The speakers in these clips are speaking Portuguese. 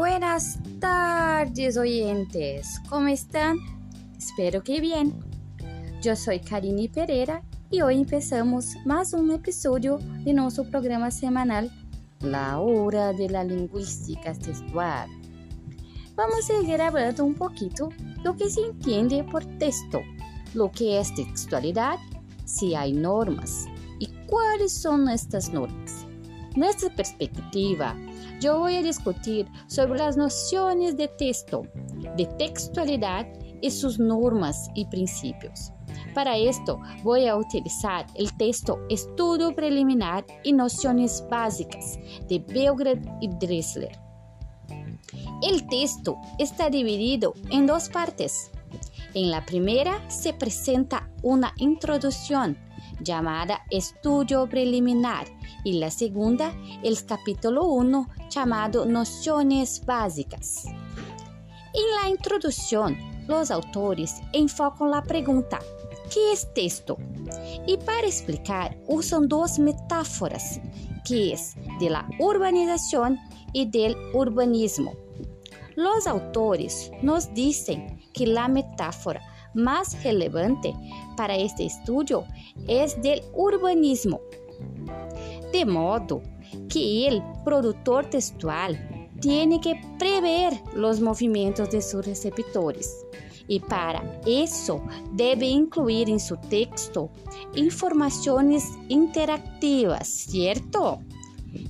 Buenas tardes, oyentes. ¿Cómo están? Espero que bien. Eu sou Karine Pereira e hoje empezamos mais um episódio de nosso programa semanal La Hora de la Lingüística Textual. Vamos seguir falando um pouquito do que se entende por texto, lo que é textualidade, se há normas e quais são estas normas. Nesta perspectiva, eu vou discutir sobre as noções de texto, de textualidade e suas normas e princípios. Para esto, vou utilizar o texto Estudo Preliminar e Noções Básicas de Belgrad e Dressler. O texto está dividido em duas partes. Em la primeira se apresenta uma introdução chamada Estudio Preliminar y la segunda el capítulo 1 llamado Nociones Básicas. En la introducción, los autores enfocan la pregunta ¿qué es texto? Y para explicar usan dos metáforas, que es de la urbanización y del urbanismo. Los autores nos dicen que la metáfora más relevante para este estudio es del urbanismo de modo que el productor textual tiene que prever los movimientos de sus receptores y para eso debe incluir en su texto informaciones interactivas, ¿cierto?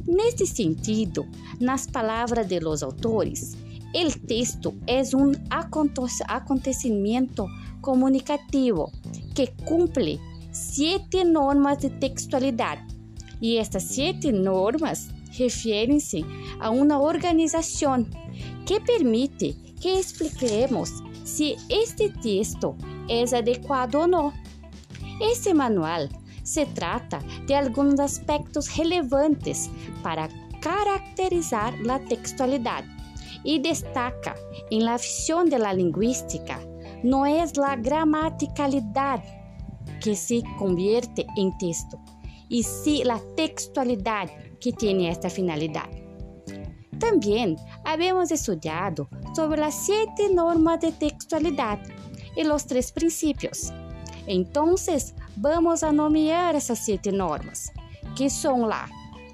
Neste sentido, nas palavras de los autores, el texto es un acontecimiento comunicativo que cumple siete normas de textualidad E estas sete normas referem-se a uma organização que permite que expliquemos se este texto é adequado ou não. Este manual se trata de alguns aspectos relevantes para caracterizar a textualidade e destaca em la visão de la lingüística não é a gramaticalidade que se convierte em texto, e sí la textualidad que tiene esta finalidad. También habíamos estudiado sobre las siete normas de textualidad y los tres principios. Entonces, vamos a nomear esas siete normas, que son la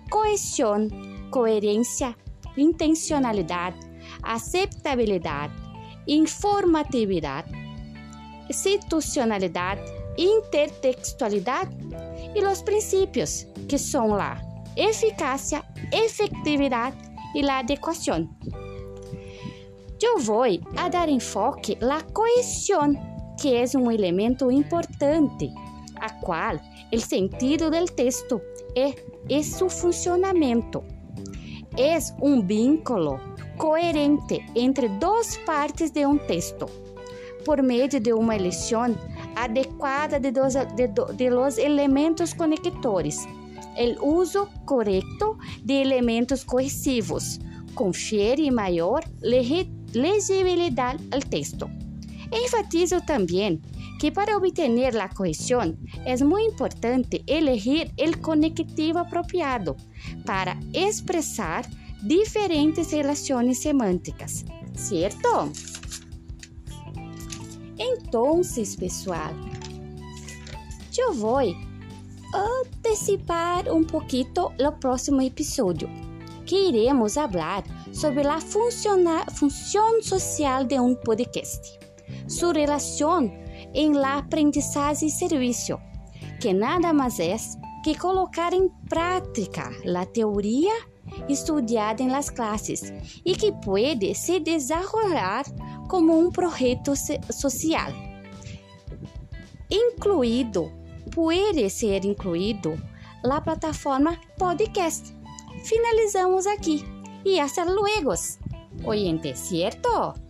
cohesión, coherencia, intencionalidad, aceptabilidad, informatividad, institucionalidad, intertextualidad e os princípios, que são lá eficácia, efetividade e a adequação. Eu vou a dar enfoque à cohesión, que é um elemento importante, a qual o sentido do texto é, é seu funcionamento. É um vínculo coerente entre duas partes de um texto, por meio de uma eleição adequada de, dos, de, de los elementos conectores, el uso correcto de elementos cohesivos, confiere maior legibilidade ao texto. Enfatizo também que para obter a cohesión é muito importante elegir o conectivo apropriado para expressar diferentes relações semânticas, certo? Então, pessoal, eu vou antecipar um pouquinho o próximo episódio, que iremos falar sobre a função social de um podcast, sua relação em la aprendizagem e serviço, que nada mais é que colocar em prática a teoria estudada em las classes e que pode se desenvolver como um projeto social. Incluído, pode ser incluído la plataforma podcast. Finalizamos aqui e hasta luego, oyente, ¿cierto?